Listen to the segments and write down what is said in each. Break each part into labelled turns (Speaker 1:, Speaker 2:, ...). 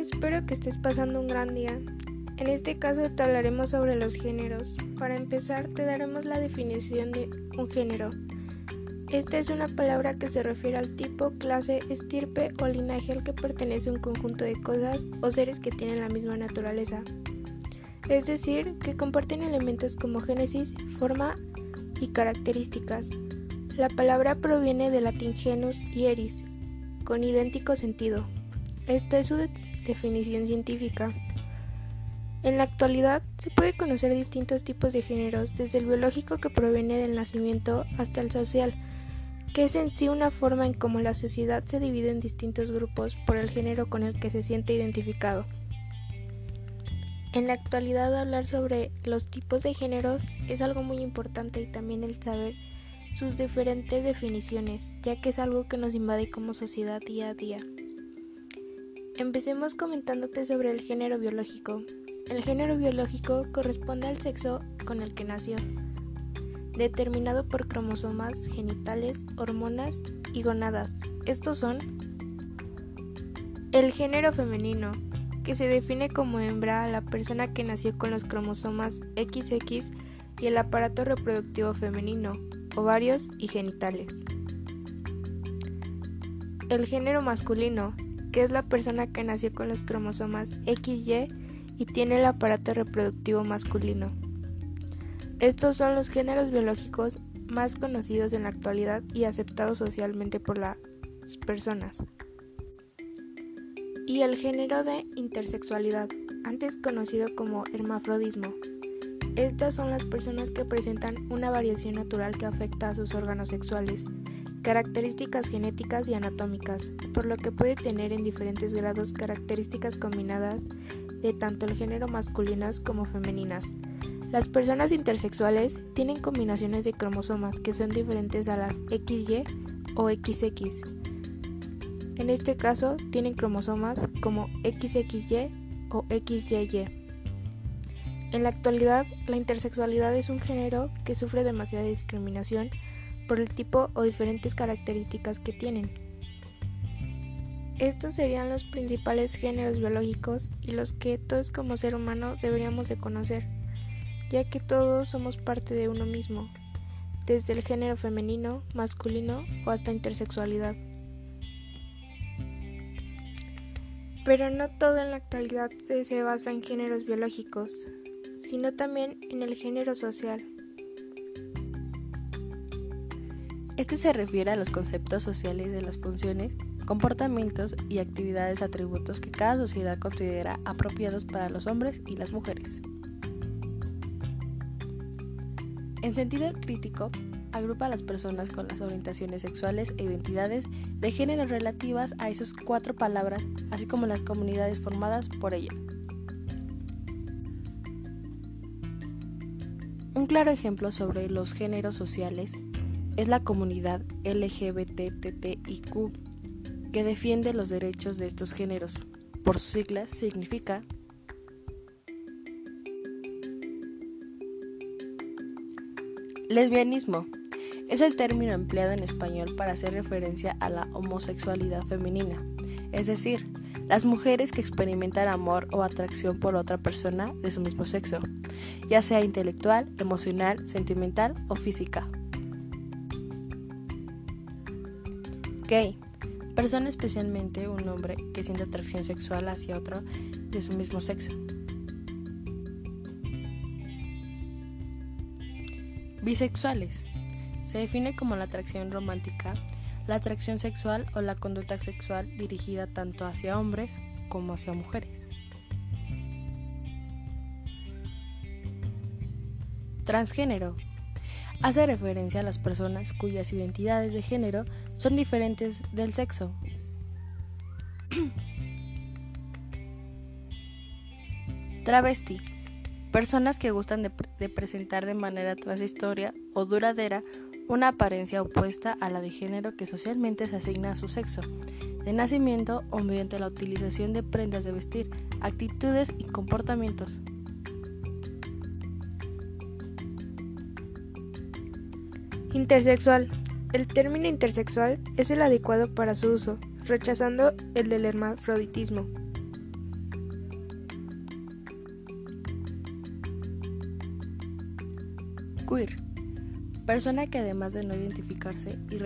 Speaker 1: espero que estés pasando un gran día. En este caso te hablaremos sobre los géneros. Para empezar, te daremos la definición de un género. Esta es una palabra que se refiere al tipo, clase, estirpe o linaje al que pertenece un conjunto de cosas o seres que tienen la misma naturaleza. Es decir, que comparten elementos como génesis, forma y características. La palabra proviene del latín genus y eris, con idéntico sentido. Esta es su definición científica. En la actualidad se puede conocer distintos tipos de géneros, desde el biológico que proviene del nacimiento hasta el social, que es en sí una forma en cómo la sociedad se divide en distintos grupos por el género con el que se siente identificado. En la actualidad hablar sobre los tipos de géneros es algo muy importante y también el saber sus diferentes definiciones, ya que es algo que nos invade como sociedad día a día. Empecemos comentándote sobre el género biológico. El género biológico corresponde al sexo con el que nació, determinado por cromosomas, genitales, hormonas y gonadas. Estos son el género femenino, que se define como hembra a la persona que nació con los cromosomas XX y el aparato reproductivo femenino, ovarios y genitales. El género masculino, que es la persona que nació con los cromosomas XY y tiene el aparato reproductivo masculino. Estos son los géneros biológicos más conocidos en la actualidad y aceptados socialmente por las personas. Y el género de intersexualidad, antes conocido como hermafrodismo. Estas son las personas que presentan una variación natural que afecta a sus órganos sexuales, características genéticas y anatómicas, por lo que puede tener en diferentes grados características combinadas de tanto el género masculinas como femeninas. Las personas intersexuales tienen combinaciones de cromosomas que son diferentes a las XY o XX. En este caso, tienen cromosomas como XXY o XYY. En la actualidad, la intersexualidad es un género que sufre demasiada discriminación por el tipo o diferentes características que tienen. Estos serían los principales géneros biológicos y los que todos como ser humano deberíamos de conocer ya que todos somos parte de uno mismo, desde el género femenino, masculino o hasta intersexualidad. Pero no todo en la actualidad se basa en géneros biológicos, sino también en el género social.
Speaker 2: Este se refiere a los conceptos sociales de las funciones, comportamientos y actividades atributos que cada sociedad considera apropiados para los hombres y las mujeres. En sentido crítico, agrupa a las personas con las orientaciones sexuales e identidades de género relativas a esas cuatro palabras, así como las comunidades formadas por ella. Un claro ejemplo sobre los géneros sociales es la comunidad LGBTTIQ, que defiende los derechos de estos géneros. Por sus siglas significa Lesbianismo es el término empleado en español para hacer referencia a la homosexualidad femenina, es decir, las mujeres que experimentan amor o atracción por otra persona de su mismo sexo, ya sea intelectual, emocional, sentimental o física. Gay. Persona especialmente un hombre que siente atracción sexual hacia otro de su mismo sexo. Bisexuales. Se define como la atracción romántica, la atracción sexual o la conducta sexual dirigida tanto hacia hombres como hacia mujeres. Transgénero. Hace referencia a las personas cuyas identidades de género son diferentes del sexo. Travesti Personas que gustan de, presentar de manera transitoria o duradera una apariencia opuesta a la de género que socialmente se asigna a su sexo, de nacimiento o mediante la utilización de prendas de vestir, actitudes y comportamientos.
Speaker 1: Intersexual. El término intersexual es el adecuado para su uso, rechazando el del hermafroditismo.
Speaker 2: Queer. Persona que además de no identificarse y,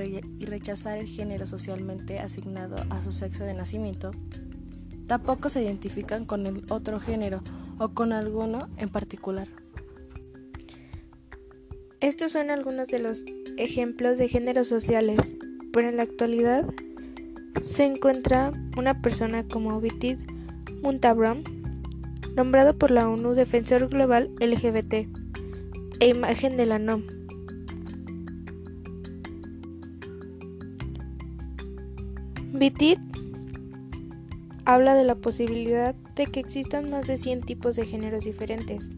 Speaker 2: rechazar el género socialmente asignado a su sexo de nacimiento, tampoco se identifican con el otro género o con alguno en particular.
Speaker 1: Estos son algunos de los ejemplos de géneros sociales, pero en la actualidad se encuentra una persona como Vitit Muntabram, nombrado por la ONU Defensor Global LGBT, e imagen de la NOM. Vitit habla de la posibilidad de que existan más de 100 tipos de géneros diferentes.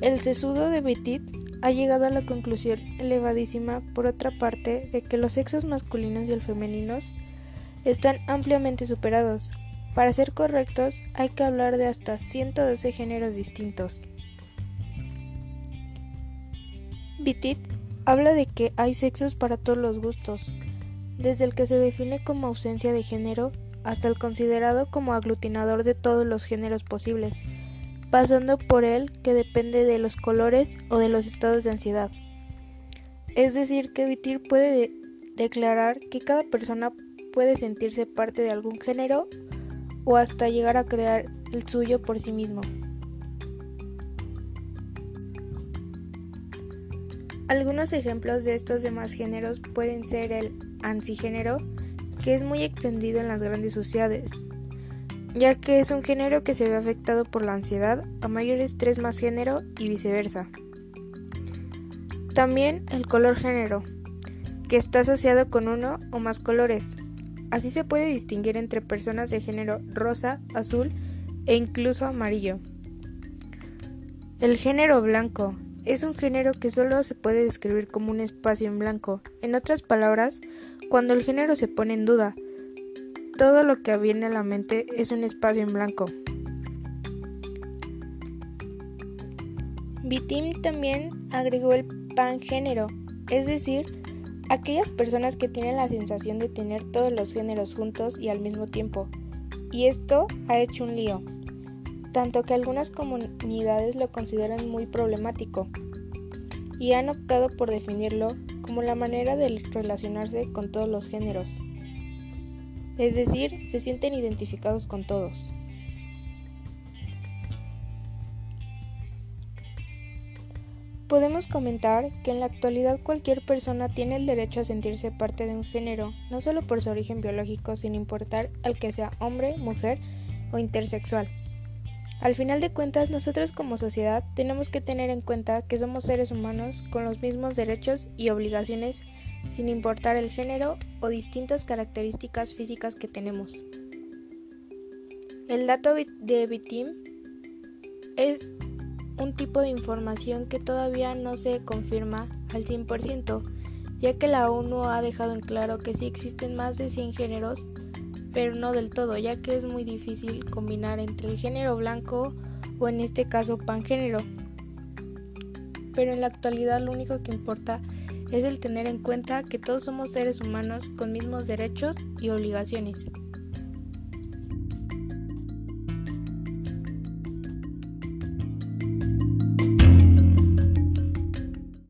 Speaker 1: El sesudo de Betit ha llegado a la conclusión elevadísima, por otra parte, de que los sexos masculinos y el femeninos están ampliamente superados. Para ser correctos, hay que hablar de hasta 112 géneros distintos. Bitit habla de que hay sexos para todos los gustos, desde el que se define como ausencia de género hasta el considerado como aglutinador de todos los géneros posibles, pasando por el que depende de los colores o de los estados de ansiedad. Es decir, que Vitir puede declarar que cada persona puede sentirse parte de algún género o hasta llegar a crear el suyo por sí mismo. Algunos ejemplos de estos demás géneros pueden ser el ansigénero, que es muy extendido en las grandes sociedades, ya que es un género que se ve afectado por la ansiedad, a mayor estrés más género y viceversa. También el color género, que está asociado con uno o más colores. Así se puede distinguir entre personas de género rosa, azul e incluso amarillo. El género blanco, es un género que solo se puede describir como un espacio en blanco. En otras palabras, cuando el género se pone en duda, todo lo que viene a la mente es un espacio en blanco. Bitim también agregó el pangénero, es decir, aquellas personas que tienen la sensación de tener todos los géneros juntos y al mismo tiempo. Y esto ha hecho un lío tanto que algunas comunidades lo consideran muy problemático y han optado por definirlo como la manera de relacionarse con todos los géneros. Es decir, se sienten identificados con todos. Podemos comentar que en la actualidad cualquier persona tiene el derecho a sentirse parte de un género, no solo por su origen biológico, sin importar al que sea hombre, mujer o intersexual. Al final de cuentas, nosotros como sociedad tenemos que tener en cuenta que somos seres humanos con los mismos derechos y obligaciones sin importar el género o distintas características físicas que tenemos. El dato de BITIM es un tipo de información que todavía no se confirma al 100%, ya que la ONU ha dejado en claro que sí existen más de 100 géneros pero no del todo, ya que es muy difícil combinar entre el género blanco o en este caso pangénero. Pero en la actualidad lo único que importa es el tener en cuenta que todos somos seres humanos con mismos derechos y obligaciones.